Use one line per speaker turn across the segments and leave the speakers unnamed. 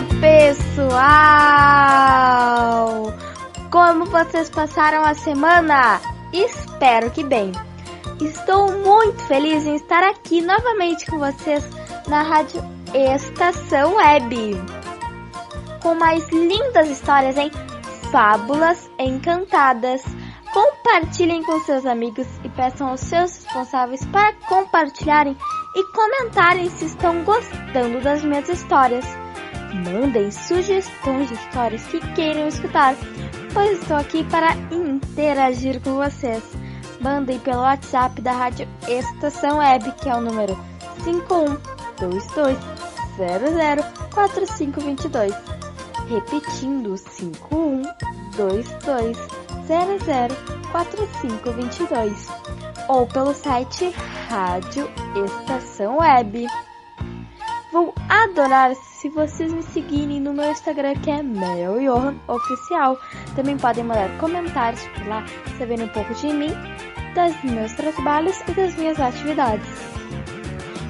Olá, pessoal! Como vocês passaram a semana? Espero que bem. Estou muito feliz em estar aqui novamente com vocês na Rádio Estação Web. Com mais lindas histórias em Fábulas Encantadas. Compartilhem com seus amigos e peçam aos seus responsáveis para compartilharem e comentarem se estão gostando das minhas histórias. Mandem sugestões de histórias que queiram escutar, pois estou aqui para interagir com vocês. Mandem pelo WhatsApp da Rádio Estação Web, que é o número 5122004522. Repetindo, 5122004522. Ou pelo site Rádio Estação Web. Vou adorar se vocês me seguirem no meu Instagram que é Mel Johan Oficial. Também podem mandar comentários por lá, sabendo um pouco de mim, dos meus trabalhos e das minhas atividades.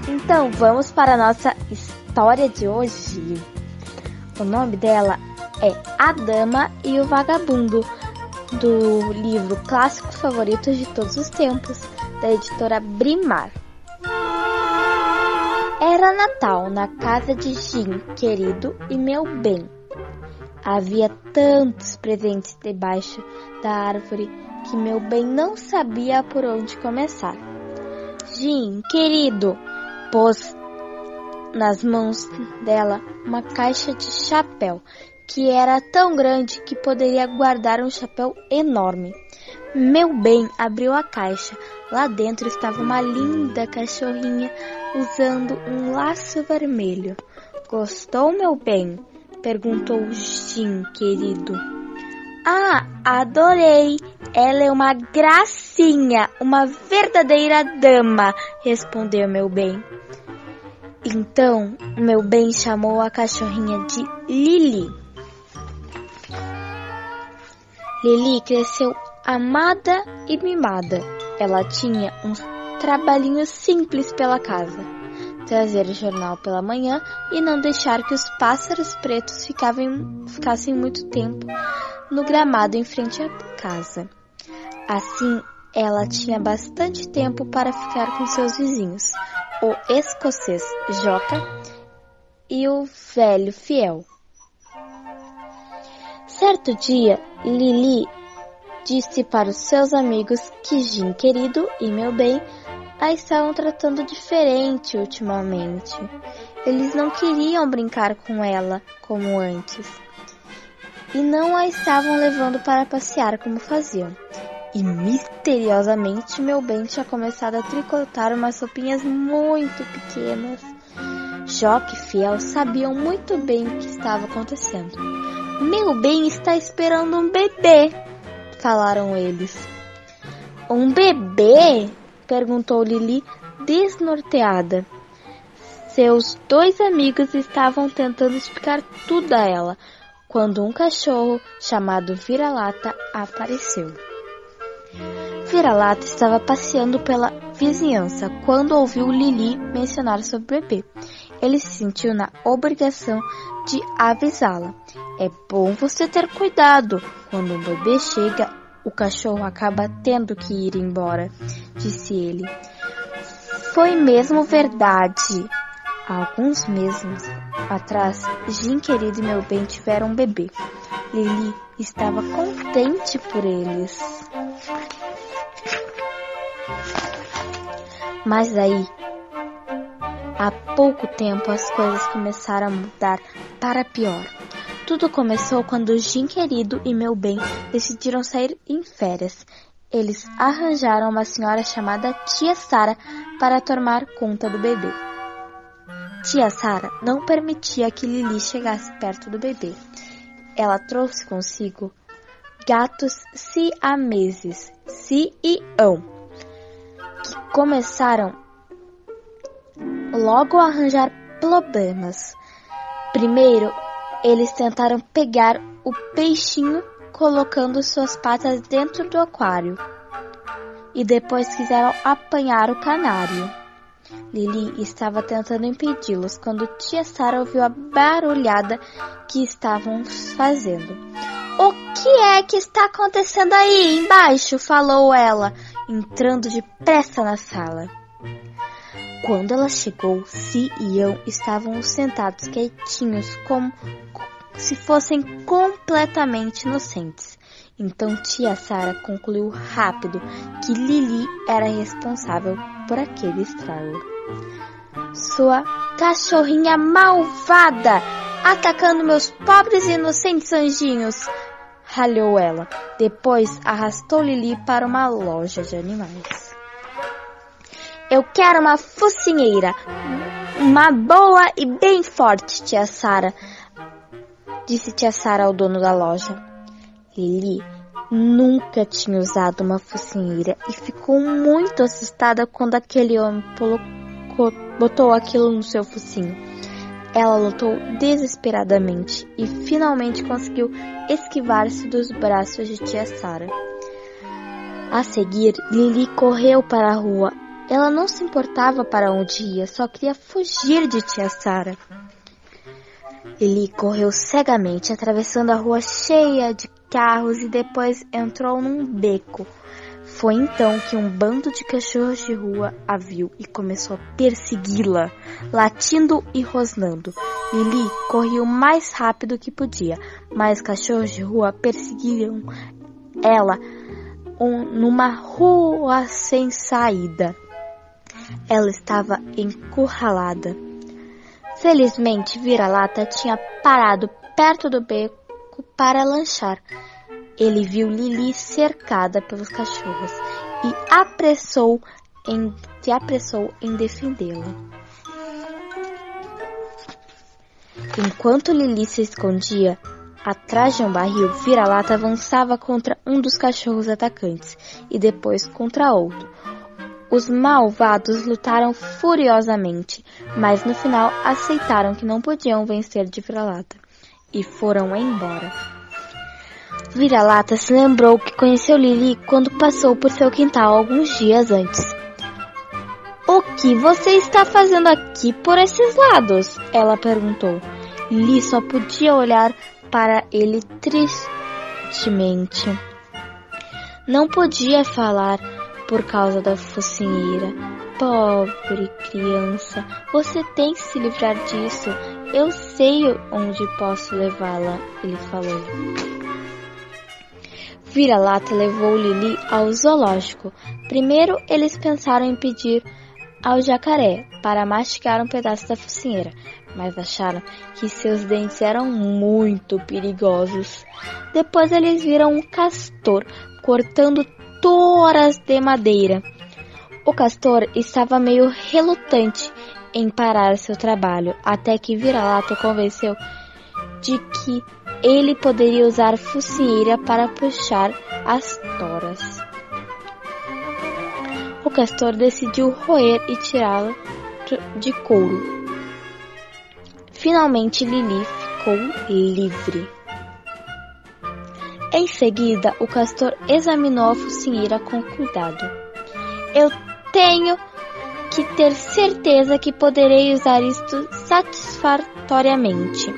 Então vamos para a nossa história de hoje. O nome dela é A Dama e o Vagabundo, do livro Clássicos Favoritos de Todos os Tempos, da editora Brimar. Era Natal na casa de Jim, querido e meu bem. Havia tantos presentes debaixo da árvore que meu bem não sabia por onde começar. Jim, querido, pôs nas mãos dela uma caixa de chapéu que era tão grande que poderia guardar um chapéu enorme. Meu bem abriu a caixa. Lá dentro estava uma linda cachorrinha usando um laço vermelho. Gostou, meu bem? perguntou Jim, querido. Ah, adorei! Ela é uma gracinha, uma verdadeira dama, respondeu meu bem. Então, meu bem chamou a cachorrinha de Lili. Lili cresceu amada e mimada. Ela tinha uns trabalhinhos simples pela casa. Trazer o jornal pela manhã e não deixar que os pássaros pretos ficavam, ficassem muito tempo no gramado em frente à casa. Assim, ela tinha bastante tempo para ficar com seus vizinhos, o escocês Joca e o velho fiel. Certo dia, Lili disse para os seus amigos que Jim querido e meu bem a estavam tratando diferente ultimamente. Eles não queriam brincar com ela como antes e não a estavam levando para passear como faziam. E misteriosamente meu bem tinha começado a tricotar umas roupinhas muito pequenas. Joque e Fiel sabiam muito bem o que estava acontecendo. Meu bem está esperando um bebê, falaram eles. Um bebê? perguntou Lili, desnorteada. Seus dois amigos estavam tentando explicar tudo a ela, quando um cachorro chamado Vira-Lata apareceu. Vira-Lata estava passeando pela vizinhança quando ouviu Lili mencionar sobre o bebê. Ele se sentiu na obrigação de avisá-la. É bom você ter cuidado. Quando um bebê chega, o cachorro acaba tendo que ir embora, disse ele. Foi mesmo verdade. Há alguns meses atrás, Jim querido e meu bem tiveram um bebê. Lili estava contente por eles. Mas aí, há pouco tempo as coisas começaram a mudar para pior. Tudo começou quando Jim querido e meu bem decidiram sair em férias. Eles arranjaram uma senhora chamada Tia Sara para tomar conta do bebê. Tia Sara não permitia que Lili chegasse perto do bebê. ela trouxe consigo gatos siameses, si e ão, que começaram logo arranjar problemas. Primeiro, eles tentaram pegar o peixinho colocando suas patas dentro do aquário e depois quiseram apanhar o canário. Lili estava tentando impedi-los quando tia Sara ouviu a barulhada que estavam fazendo. O que é que está acontecendo aí embaixo? falou ela, entrando depressa na sala. Quando ela chegou, Si e eu estavam sentados quietinhos, como se fossem completamente inocentes. Então tia Sara concluiu rápido que Lili era responsável por aquele estrago. Sua cachorrinha malvada, atacando meus pobres e inocentes anjinhos, ralhou ela. Depois arrastou Lili para uma loja de animais. Eu quero uma focinheira, uma boa e bem forte, tia Sara, disse tia Sara ao dono da loja. Lili nunca tinha usado uma focinheira e ficou muito assustada quando aquele homem colocou, botou aquilo no seu focinho. Ela lutou desesperadamente e finalmente conseguiu esquivar-se dos braços de tia Sara. A seguir, Lili correu para a rua. Ela não se importava para onde ia, só queria fugir de tia Sara. Lili correu cegamente, atravessando a rua cheia de carros e depois entrou num beco. Foi então que um bando de cachorros de rua a viu e começou a persegui-la, latindo e rosnando. Lili corria o mais rápido que podia, mas cachorros de rua perseguiam ela um, numa rua sem saída. Ela estava encurralada. Felizmente, Vira-Lata tinha parado perto do beco para lanchar. Ele viu Lili cercada pelos cachorros e apressou em, se apressou em defendê-la. Enquanto Lili se escondia atrás de um barril, Vira-Lata avançava contra um dos cachorros atacantes e depois contra outro. Os malvados lutaram furiosamente, mas no final aceitaram que não podiam vencer de Vira-Lata e foram embora. Vira-lata se lembrou que conheceu Lili quando passou por seu quintal alguns dias antes. O que você está fazendo aqui por esses lados? Ela perguntou. Lili só podia olhar para ele tristemente. Não podia falar por causa da focinheira. Pobre criança, você tem que se livrar disso. Eu sei onde posso levá-la, ele falou. Vira-lata levou Lili ao zoológico. Primeiro, eles pensaram em pedir ao jacaré para mastigar um pedaço da focinheira, mas acharam que seus dentes eram muito perigosos. Depois eles viram um castor cortando toras de madeira. O castor estava meio relutante em parar seu trabalho, até que Vira-Lata convenceu de que ele poderia usar focinheira para puxar as toras. O castor decidiu roer e tirá-la de couro. Finalmente Lili ficou livre. Em seguida, o castor examinou a focinheira com cuidado. Eu tenho que ter certeza que poderei usar isto satisfatoriamente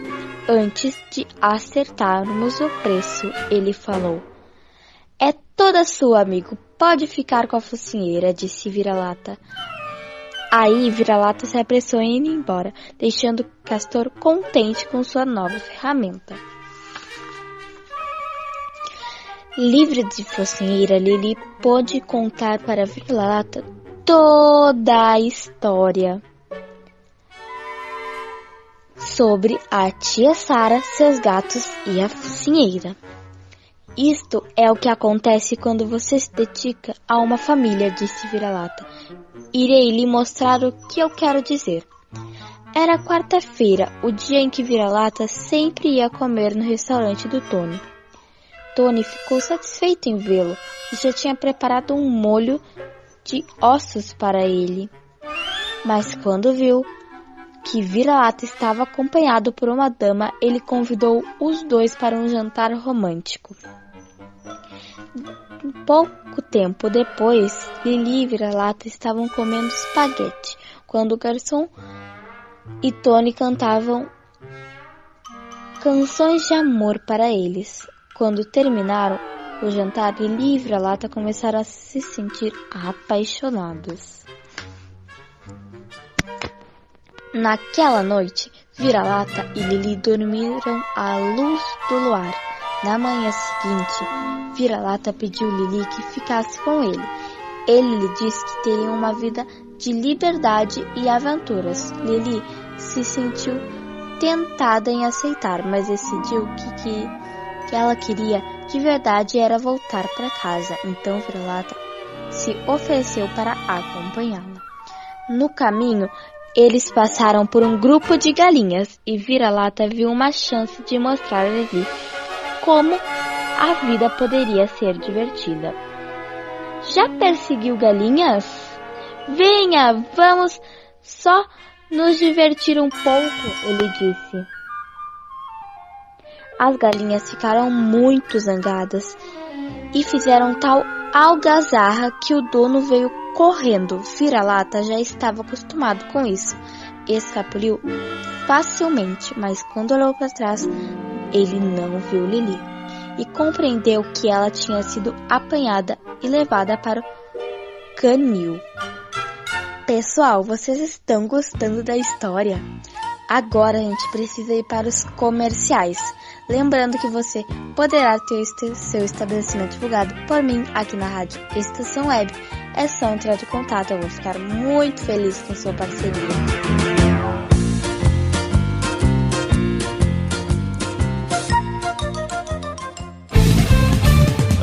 antes de acertarmos o preço, ele falou. É toda sua, amigo. Pode ficar com a focinheira, disse Vira-Lata. Aí Vira-Lata se apressou em ir embora, deixando Castor contente com sua nova ferramenta. Livre de focinheira, Lili pôde contar para Vira-Lata toda a história sobre a tia Sara, seus gatos e a focinheira. Isto é o que acontece quando você se dedica a uma família, disse Vira-Lata. Irei lhe mostrar o que eu quero dizer. Era quarta-feira, o dia em que Vira-Lata sempre ia comer no restaurante do Tony. Tony ficou satisfeito em vê-lo e já tinha preparado um molho de ossos para ele. Mas quando viu que Vira-Lata estava acompanhado por uma dama, ele convidou os dois para um jantar romântico. Pouco tempo depois, Lili e Vira-Lata estavam comendo espaguete, quando o garçom e Tony cantavam canções de amor para eles. Quando terminaram o jantar, Lili e Vira-Lata começaram a se sentir apaixonados. Naquela noite, Vira-Lata e Lili dormiram à luz do luar. Na manhã seguinte, Vira-Lata pediu Lili que ficasse com ele. Ele lhe disse que teriam uma vida de liberdade e aventuras. Lili se sentiu tentada em aceitar, mas decidiu que, que, que ela queria de verdade era voltar para casa. Então Vira-Lata se ofereceu para acompanhá-la. No caminho, eles passaram por um grupo de galinhas e Vira-Lata viu uma chance de mostrar a Levi como a vida poderia ser divertida. Já perseguiu galinhas? Venha, vamos só nos divertir um pouco, ele disse. As galinhas ficaram muito zangadas e fizeram tal algazarra que o dono veio correndo. Vira-lata já estava acostumado com isso. Escapuliu facilmente, mas quando olhou para trás, ele não viu Lili e compreendeu que ela tinha sido apanhada e levada para o canil. Pessoal, vocês estão gostando da história? Agora a gente precisa ir para os comerciais. Lembrando que você poderá ter seu estabelecimento divulgado por mim aqui na rádio Estação Web. É só entrar de contato, eu vou ficar muito feliz com sua parceria.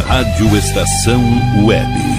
Rádio Estação Web.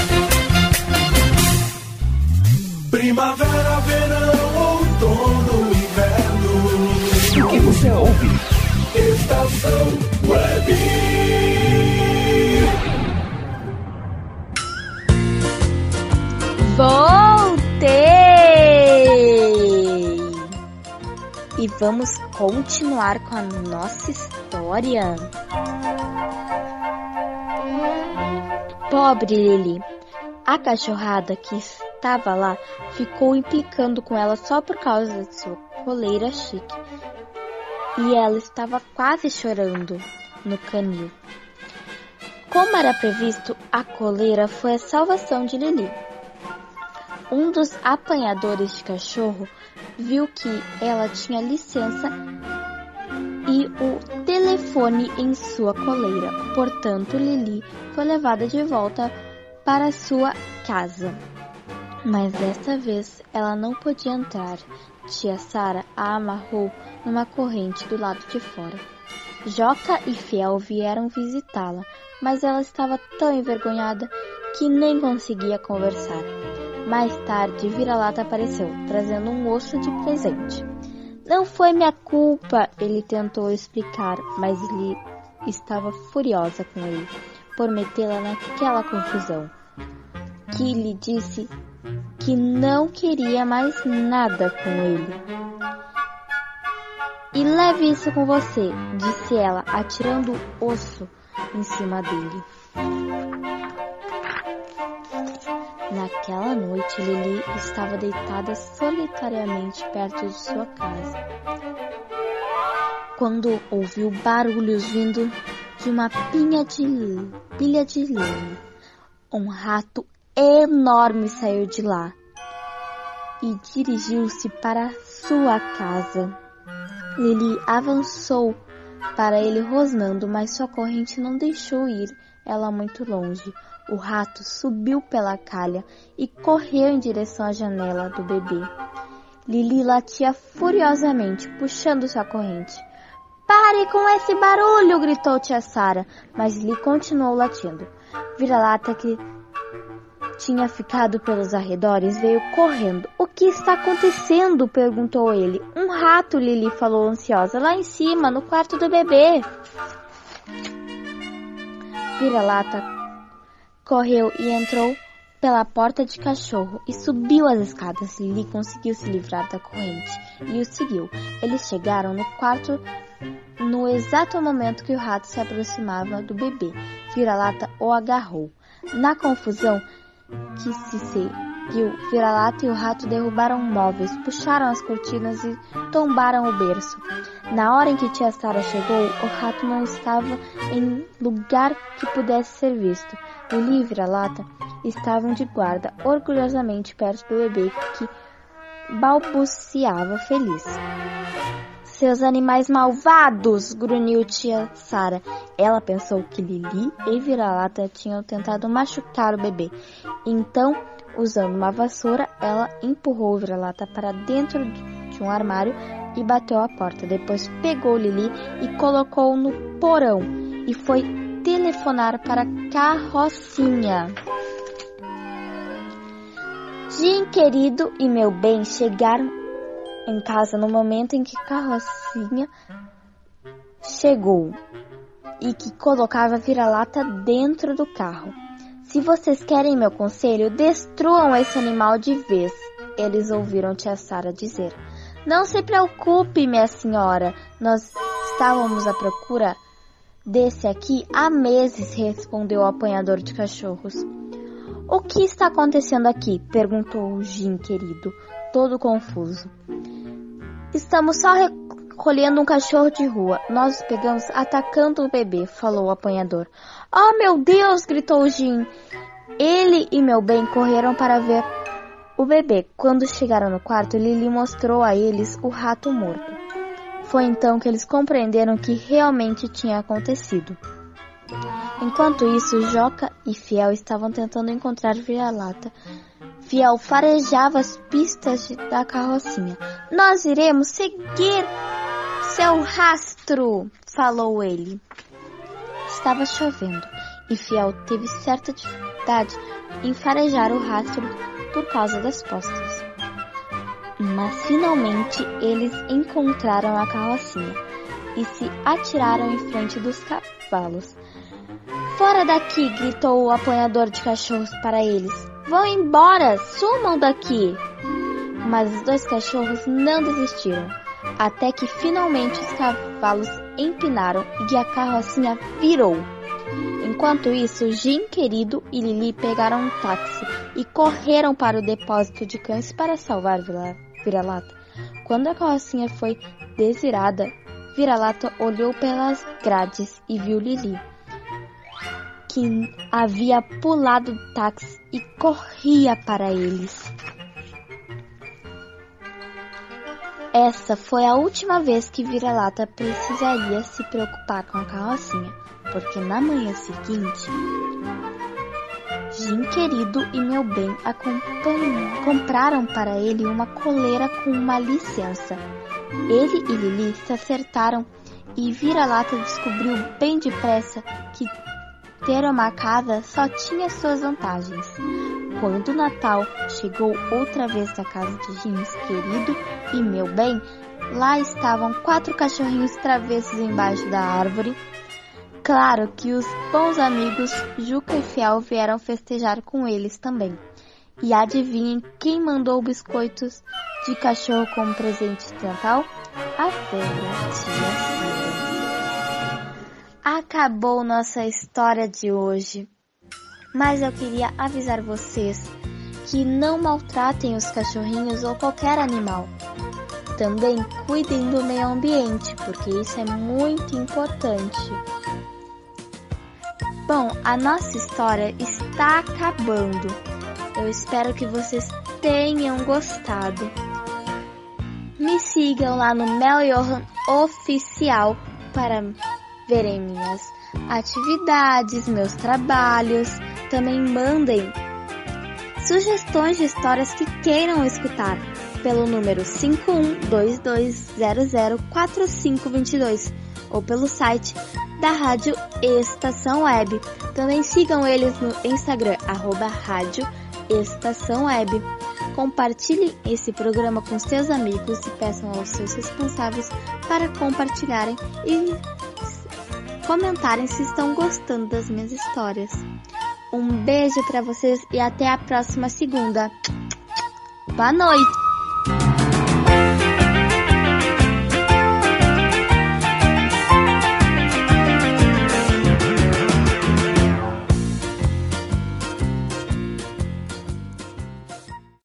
Primavera, verão, outono, inverno.
O que você ouve?
Estação Web.
Voltei! E vamos continuar com a nossa história. Pobre Lili. A cachorrada que estava lá ficou implicando com ela só por causa de sua coleira chique. E ela estava quase chorando no canil. Como era previsto, a coleira foi a salvação de Lili. Um dos apanhadores de cachorro viu que ela tinha licença e o telefone em sua coleira. Portanto, Lili foi levada de volta para sua casa. Mas desta vez ela não podia entrar. Tia Sara a amarrou numa corrente do lado de fora. Joca e Fiel vieram visitá-la, mas ela estava tão envergonhada que nem conseguia conversar. Mais tarde, Vira-Lata apareceu, trazendo um osso de presente. Não foi minha culpa, ele tentou explicar, mas Lili estava furiosa com ele por metê-la naquela confusão. Que lhe disse que não queria mais nada com ele. E leve isso com você, disse ela, atirando o osso em cima dele. Naquela noite, Lili estava deitada solitariamente perto de sua casa. Quando ouviu barulhos vindo de uma pinha de pilha de um rato enorme saiu de lá e dirigiu-se para sua casa. Lili avançou para ele rosnando, mas sua corrente não deixou ir ela muito longe. O rato subiu pela calha e correu em direção à janela do bebê. Lili latia furiosamente, puxando sua corrente. Pare com esse barulho! gritou tia Sara, mas Lili continuou latindo. Vira-lata que tinha ficado pelos arredores veio correndo. O que está acontecendo? perguntou ele. Um rato, Lili falou ansiosa, lá em cima, no quarto do bebê. Vira-lata correu e entrou pela porta de cachorro e subiu as escadas. Lili conseguiu se livrar da corrente e o seguiu. Eles chegaram no quarto no exato momento que o rato se aproximava do bebê. Vira-lata o agarrou. Na confusão que se seguiu, Vira-lata e o rato derrubaram móveis, puxaram as cortinas e tombaram o berço. Na hora em que tia Sara chegou, o rato não estava em lugar que pudesse ser visto. Lili e Vira-lata estavam de guarda, orgulhosamente perto do bebê que balbuciava feliz. Seus animais malvados! grunhiu tia Sara. Ela pensou que Lili e Vira-Lata tinham tentado machucar o bebê. Então, usando uma vassoura, ela empurrou o Vira-Lata para dentro de um armário e bateu a porta. Depois pegou Lili e colocou no porão e foi telefonar para a carrocinha. Jim, querido e meu bem chegaram em casa no momento em que Carrocinha chegou e que colocava vira-lata dentro do carro. Se vocês querem meu conselho, destruam esse animal de vez. Eles ouviram tia Sara dizer. Não se preocupe, minha senhora. Nós estávamos à procura desse aqui há meses, respondeu o apanhador de cachorros. O que está acontecendo aqui? perguntou o Jim querido, todo confuso. Estamos só recolhendo um cachorro de rua. Nós o pegamos atacando o bebê, falou o apanhador. Oh, meu Deus! gritou Jim. Ele e meu bem correram para ver o bebê. Quando chegaram no quarto, Lily mostrou a eles o rato morto. Foi então que eles compreenderam o que realmente tinha acontecido. Enquanto isso, Joca e Fiel estavam tentando encontrar Vira-Lata. Fiel farejava as pistas da carrocinha. Nós iremos seguir seu rastro, falou ele. Estava chovendo e Fiel teve certa dificuldade em farejar o rastro por causa das postas. Mas finalmente eles encontraram a carrocinha e se atiraram em frente dos cavalos. Fora daqui! gritou o apanhador de cachorros para eles. Vão embora! Sumam daqui! Mas os dois cachorros não desistiram, até que finalmente os cavalos empinaram e a carrocinha virou. Enquanto isso, Jim querido e Lili pegaram um táxi e correram para o depósito de cães para salvar Vira-Lata. Quando a carrocinha foi desvirada, Vira-Lata olhou pelas grades e viu Lili, que havia pulado do táxi e corria para eles. Essa foi a última vez que Vira-Lata precisaria se preocupar com a carrocinha, porque na manhã seguinte, Jim querido e meu bem compraram para ele uma coleira com uma licença. Ele e Lili se acertaram e Vira-Lata descobriu bem depressa ter uma casa só tinha suas vantagens. Quando o Natal chegou outra vez na casa de James querido e meu bem, lá estavam quatro cachorrinhos travessos embaixo da árvore. Claro que os bons amigos Juca e Fiel vieram festejar com eles também. E adivinhem quem mandou biscoitos de cachorro como presente de Natal? A velha tia Cida. Acabou nossa história de hoje mas eu queria avisar vocês que não maltratem os cachorrinhos ou qualquer animal. Também cuidem do meio ambiente, porque isso é muito importante. Bom, a nossa história está acabando. Eu espero que vocês tenham gostado. Me sigam lá no Mel Johan Oficial para verem minhas atividades, meus trabalhos também mandem sugestões de histórias que queiram escutar pelo número 5122004522 ou pelo site da Rádio Estação Web. Também sigam eles no Instagram, arroba Rádio Estação Web. Compartilhem esse programa com seus amigos e peçam aos seus responsáveis para compartilharem e comentarem se estão gostando das minhas histórias. Um beijo para vocês e até a próxima segunda. Boa noite!